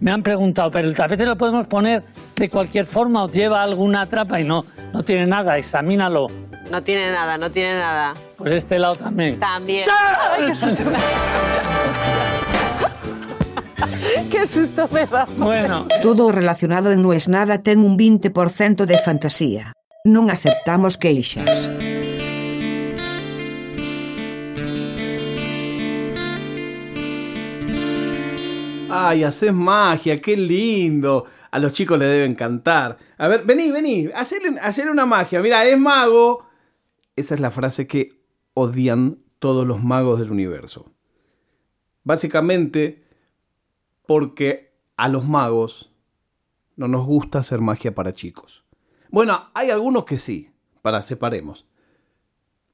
Me han preguntado, ¿pero el tapete lo podemos poner de cualquier forma o lleva alguna trapa? Y no, no tiene nada, examínalo. No tiene nada, no tiene nada. Por este lado también. También. Ay, qué susto me Qué susto me da. Bueno, Todo relacionado en No es nada ten un 20% de fantasía. Non aceptamos queixas. Ay, haces magia, qué lindo. A los chicos les debe encantar. A ver, vení, vení, hacerle una magia. Mira, es mago. Esa es la frase que odian todos los magos del universo. Básicamente porque a los magos no nos gusta hacer magia para chicos. Bueno, hay algunos que sí, para separemos.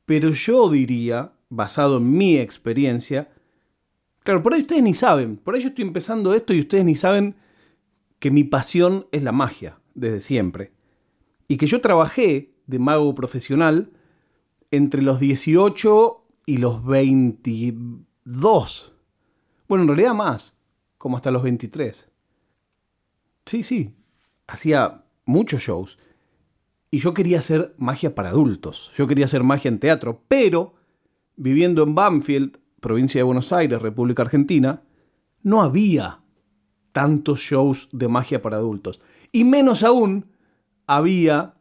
Pero yo diría, basado en mi experiencia, Claro, por ahí ustedes ni saben. Por ahí yo estoy empezando esto y ustedes ni saben que mi pasión es la magia, desde siempre. Y que yo trabajé de mago profesional entre los 18 y los 22. Bueno, en realidad más, como hasta los 23. Sí, sí, hacía muchos shows. Y yo quería hacer magia para adultos. Yo quería hacer magia en teatro, pero viviendo en Banfield, provincia de Buenos Aires, República Argentina, no había tantos shows de magia para adultos. Y menos aún, había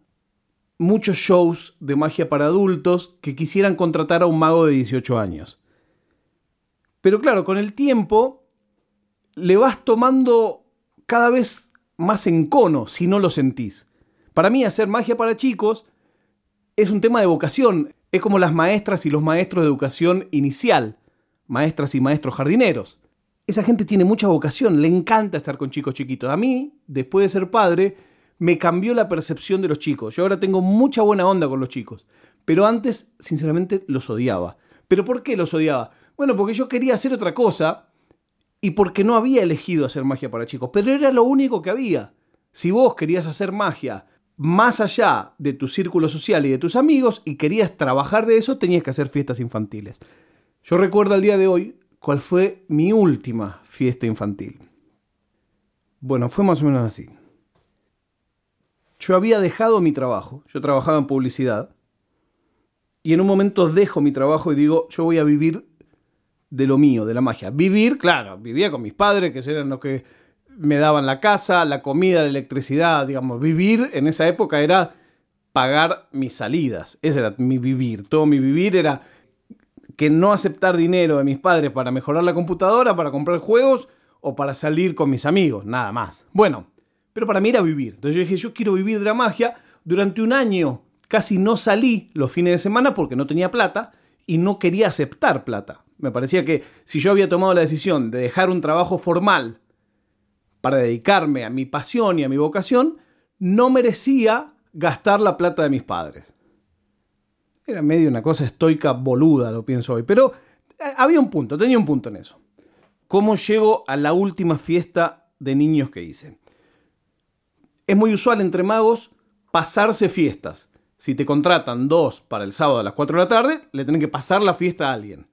muchos shows de magia para adultos que quisieran contratar a un mago de 18 años. Pero claro, con el tiempo le vas tomando cada vez más encono si no lo sentís. Para mí hacer magia para chicos es un tema de vocación. Es como las maestras y los maestros de educación inicial, maestras y maestros jardineros. Esa gente tiene mucha vocación, le encanta estar con chicos chiquitos. A mí, después de ser padre, me cambió la percepción de los chicos. Yo ahora tengo mucha buena onda con los chicos. Pero antes, sinceramente, los odiaba. ¿Pero por qué los odiaba? Bueno, porque yo quería hacer otra cosa y porque no había elegido hacer magia para chicos. Pero era lo único que había. Si vos querías hacer magia más allá de tu círculo social y de tus amigos y querías trabajar de eso, tenías que hacer fiestas infantiles. Yo recuerdo al día de hoy cuál fue mi última fiesta infantil. Bueno, fue más o menos así. Yo había dejado mi trabajo, yo trabajaba en publicidad, y en un momento dejo mi trabajo y digo, yo voy a vivir de lo mío, de la magia. Vivir, claro, vivía con mis padres, que eran los que me daban la casa, la comida, la electricidad, digamos, vivir en esa época era pagar mis salidas, ese era mi vivir, todo mi vivir era que no aceptar dinero de mis padres para mejorar la computadora, para comprar juegos o para salir con mis amigos, nada más. Bueno, pero para mí era vivir. Entonces yo dije, yo quiero vivir de la magia. Durante un año casi no salí los fines de semana porque no tenía plata y no quería aceptar plata. Me parecía que si yo había tomado la decisión de dejar un trabajo formal para dedicarme a mi pasión y a mi vocación, no merecía gastar la plata de mis padres. Era medio una cosa estoica boluda, lo pienso hoy, pero eh, había un punto, tenía un punto en eso. ¿Cómo llego a la última fiesta de niños que hice? Es muy usual entre magos pasarse fiestas. Si te contratan dos para el sábado a las 4 de la tarde, le tienen que pasar la fiesta a alguien.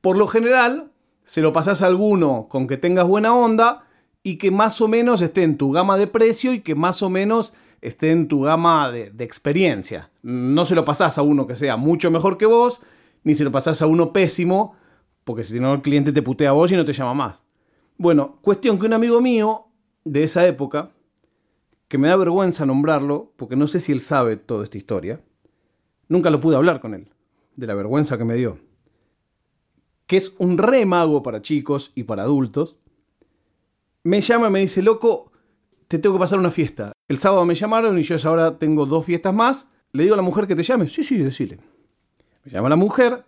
Por lo general, se lo pasás a alguno con que tengas buena onda y que más o menos esté en tu gama de precio y que más o menos esté en tu gama de, de experiencia. No se lo pasás a uno que sea mucho mejor que vos, ni se lo pasás a uno pésimo, porque si no el cliente te putea a vos y no te llama más. Bueno, cuestión que un amigo mío de esa época, que me da vergüenza nombrarlo, porque no sé si él sabe toda esta historia, nunca lo pude hablar con él, de la vergüenza que me dio, que es un re mago para chicos y para adultos, me llama y me dice, loco, te tengo que pasar una fiesta. El sábado me llamaron y yo ahora tengo dos fiestas más. Le digo a la mujer que te llame. Sí, sí, decile. Me llama la mujer,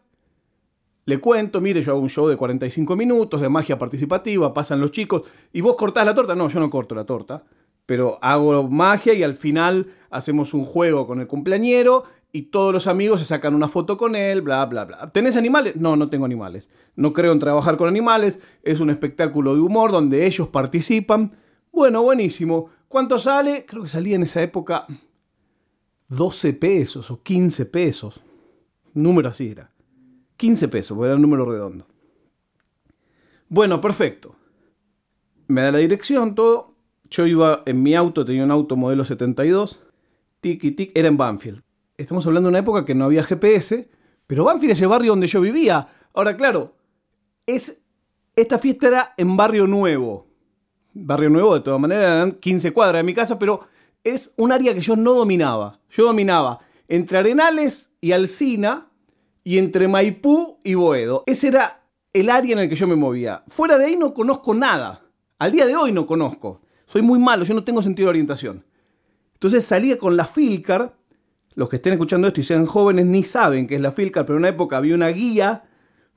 le cuento, mire, yo hago un show de 45 minutos de magia participativa, pasan los chicos, y vos cortás la torta. No, yo no corto la torta, pero hago magia y al final hacemos un juego con el cumpleañero y todos los amigos se sacan una foto con él, bla, bla, bla. ¿Tenés animales? No, no tengo animales. No creo en trabajar con animales. Es un espectáculo de humor donde ellos participan. Bueno, buenísimo. ¿Cuánto sale? Creo que salía en esa época 12 pesos o 15 pesos. Número así era. 15 pesos, porque era un número redondo. Bueno, perfecto. me da la dirección, todo. Yo iba en mi auto, tenía un auto modelo 72, tic y tic, era en Banfield. Estamos hablando de una época que no había GPS, pero Banfield es el barrio donde yo vivía. Ahora, claro, es, esta fiesta era en Barrio Nuevo. Barrio Nuevo, de todas maneras, eran 15 cuadras de mi casa, pero es un área que yo no dominaba. Yo dominaba entre Arenales y Alcina y entre Maipú y Boedo. Ese era el área en el que yo me movía. Fuera de ahí no conozco nada. Al día de hoy no conozco. Soy muy malo, yo no tengo sentido de orientación. Entonces salía con la Filcar. Los que estén escuchando esto y sean jóvenes ni saben qué es la Filcar, pero en una época había una guía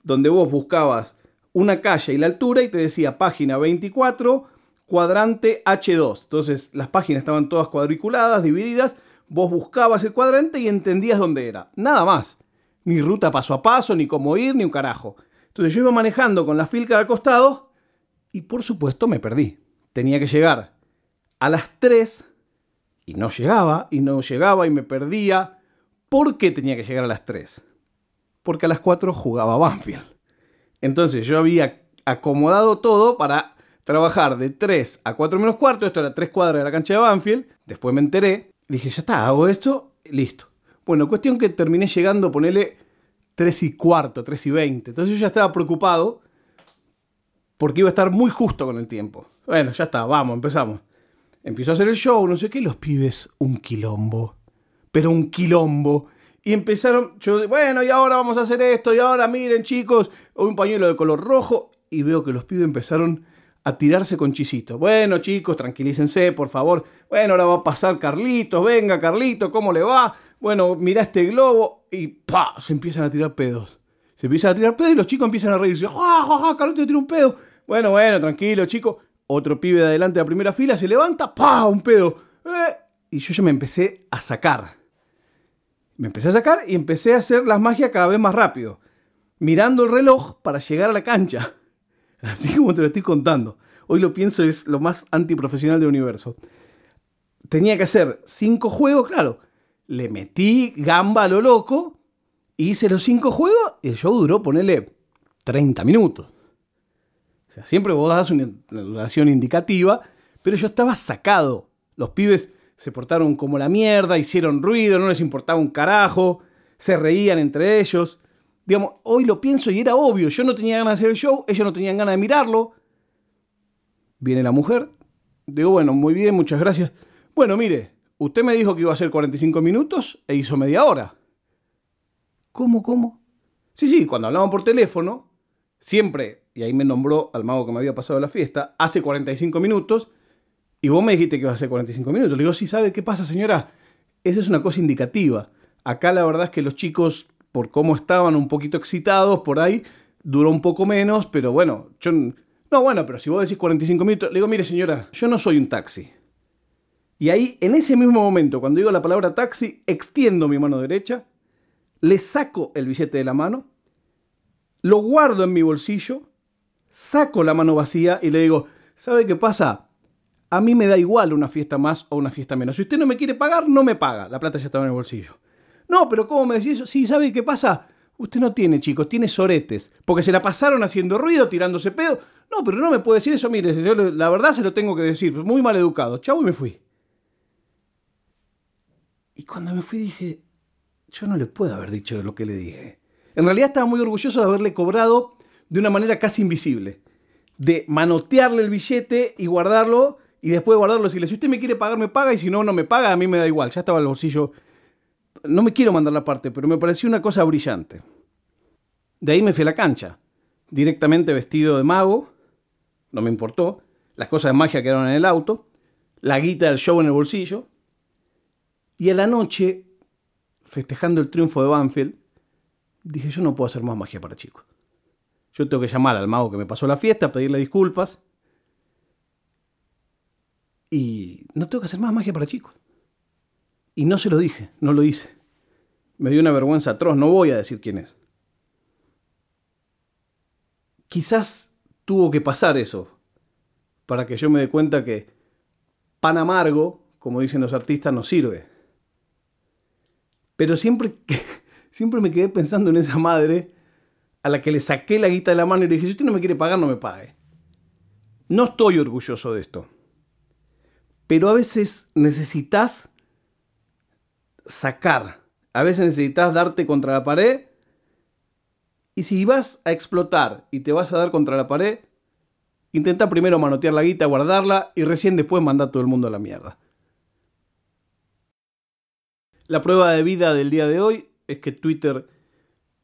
donde vos buscabas una calle y la altura y te decía página 24, cuadrante H2. Entonces las páginas estaban todas cuadriculadas, divididas. Vos buscabas el cuadrante y entendías dónde era. Nada más. Ni ruta paso a paso, ni cómo ir, ni un carajo. Entonces yo iba manejando con la Filcar al costado y por supuesto me perdí. Tenía que llegar a las 3 y no llegaba, y no llegaba y me perdía. ¿Por qué tenía que llegar a las 3? Porque a las 4 jugaba Banfield. Entonces yo había acomodado todo para trabajar de 3 a 4 menos cuarto. Esto era 3 cuadras de la cancha de Banfield. Después me enteré. Dije, ya está, hago esto, listo. Bueno, cuestión que terminé llegando, ponele 3 y cuarto, 3 y 20. Entonces yo ya estaba preocupado porque iba a estar muy justo con el tiempo. Bueno, ya está, vamos, empezamos. Empezó a hacer el show, no sé qué, los pibes, un quilombo. Pero un quilombo. Y empezaron, yo, bueno, y ahora vamos a hacer esto, y ahora miren chicos, un pañuelo de color rojo. Y veo que los pibes empezaron a tirarse con chisito. Bueno chicos, tranquilícense, por favor. Bueno, ahora va a pasar Carlitos, venga Carlitos, ¿cómo le va? Bueno, mira este globo y pa, se empiezan a tirar pedos. Se empiezan a tirar pedos y los chicos empiezan a reírse. ¡Ja, ja, ja! Carlitos tira un pedo. Bueno, bueno, tranquilo, chicos. Otro pibe de adelante de la primera fila se levanta, ¡pa! Un pedo. Eh, y yo ya me empecé a sacar. Me empecé a sacar y empecé a hacer las magias cada vez más rápido. Mirando el reloj para llegar a la cancha. Así como te lo estoy contando. Hoy lo pienso, es lo más antiprofesional del universo. Tenía que hacer cinco juegos, claro. Le metí gamba a lo loco, hice los cinco juegos y el show duró, ponele 30 minutos. O sea, siempre vos das una, una duración indicativa, pero yo estaba sacado. Los pibes se portaron como la mierda, hicieron ruido, no les importaba un carajo, se reían entre ellos. Digamos, hoy lo pienso y era obvio, yo no tenía ganas de hacer el show, ellos no tenían ganas de mirarlo. Viene la mujer, digo, bueno, muy bien, muchas gracias. Bueno, mire, usted me dijo que iba a hacer 45 minutos e hizo media hora. ¿Cómo, cómo? Sí, sí, cuando hablaban por teléfono, siempre, y ahí me nombró al mago que me había pasado la fiesta, hace 45 minutos, y vos me dijiste que iba a hacer 45 minutos. Le digo, sí, ¿sabe qué pasa, señora? Esa es una cosa indicativa. Acá la verdad es que los chicos, por cómo estaban un poquito excitados por ahí, duró un poco menos, pero bueno, yo... No, bueno, pero si vos decís 45 minutos, le digo, mire señora, yo no soy un taxi. Y ahí, en ese mismo momento, cuando digo la palabra taxi, extiendo mi mano derecha, le saco el billete de la mano, lo guardo en mi bolsillo, saco la mano vacía y le digo, ¿sabe qué pasa? A mí me da igual una fiesta más o una fiesta menos. Si usted no me quiere pagar, no me paga. La plata ya estaba en el bolsillo. No, pero ¿cómo me decís eso? Sí, ¿sabe qué pasa? Usted no tiene, chicos, tiene soretes. Porque se la pasaron haciendo ruido, tirándose pedo. No, pero no me puede decir eso. Mire, la verdad se lo tengo que decir. Muy mal educado. Chau y me fui. Y cuando me fui dije, yo no le puedo haber dicho lo que le dije. En realidad estaba muy orgulloso de haberle cobrado de una manera casi invisible. De manotearle el billete y guardarlo y después guardarlo decirle, si usted me quiere pagar, me paga y si no, no me paga, a mí me da igual. Ya estaba el bolsillo. No me quiero mandar la parte, pero me pareció una cosa brillante. De ahí me fui a la cancha, directamente vestido de mago, no me importó, las cosas de magia quedaron en el auto, la guita del show en el bolsillo, y a la noche, festejando el triunfo de Banfield, dije, yo no puedo hacer más magia para chicos. Yo tengo que llamar al mago que me pasó la fiesta, pedirle disculpas, y no tengo que hacer más magia para chicos. Y no se lo dije, no lo hice. Me dio una vergüenza atroz, no voy a decir quién es. Quizás tuvo que pasar eso para que yo me dé cuenta que pan amargo, como dicen los artistas, no sirve. Pero siempre, siempre me quedé pensando en esa madre a la que le saqué la guita de la mano y le dije, si usted no me quiere pagar, no me pague. No estoy orgulloso de esto. Pero a veces necesitas sacar. A veces necesitas darte contra la pared. Y si vas a explotar y te vas a dar contra la pared, intenta primero manotear la guita, guardarla y recién después manda a todo el mundo a la mierda. La prueba de vida del día de hoy es que Twitter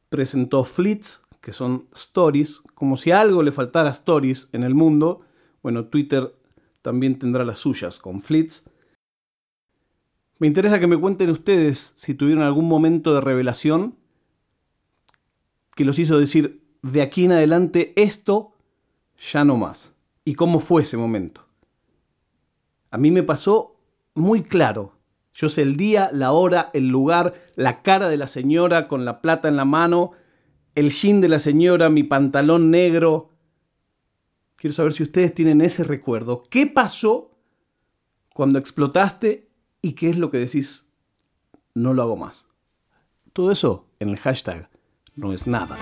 presentó fleets, que son stories, como si algo le faltara stories en el mundo. Bueno, Twitter también tendrá las suyas con fleets. Me interesa que me cuenten ustedes si tuvieron algún momento de revelación que los hizo decir, de aquí en adelante esto ya no más. ¿Y cómo fue ese momento? A mí me pasó muy claro. Yo sé el día, la hora, el lugar, la cara de la señora con la plata en la mano, el jean de la señora, mi pantalón negro. Quiero saber si ustedes tienen ese recuerdo. ¿Qué pasó cuando explotaste y qué es lo que decís, no lo hago más. Todo eso en el hashtag no es nada.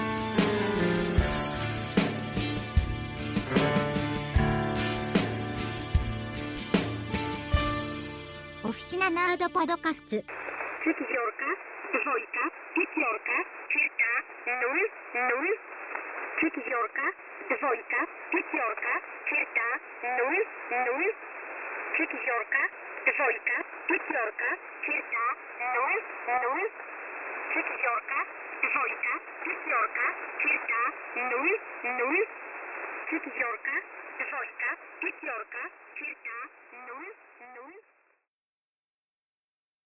Oficina Nerd Podcast. Четверка, двойка, черта, нуль, нуль. Четверка, двойка, пятерка, черта, нуль, нуль. Четверка, двойка, пятерка, черта, нуль, нуль. Четверка, двойка, пятерка, черта, нуль,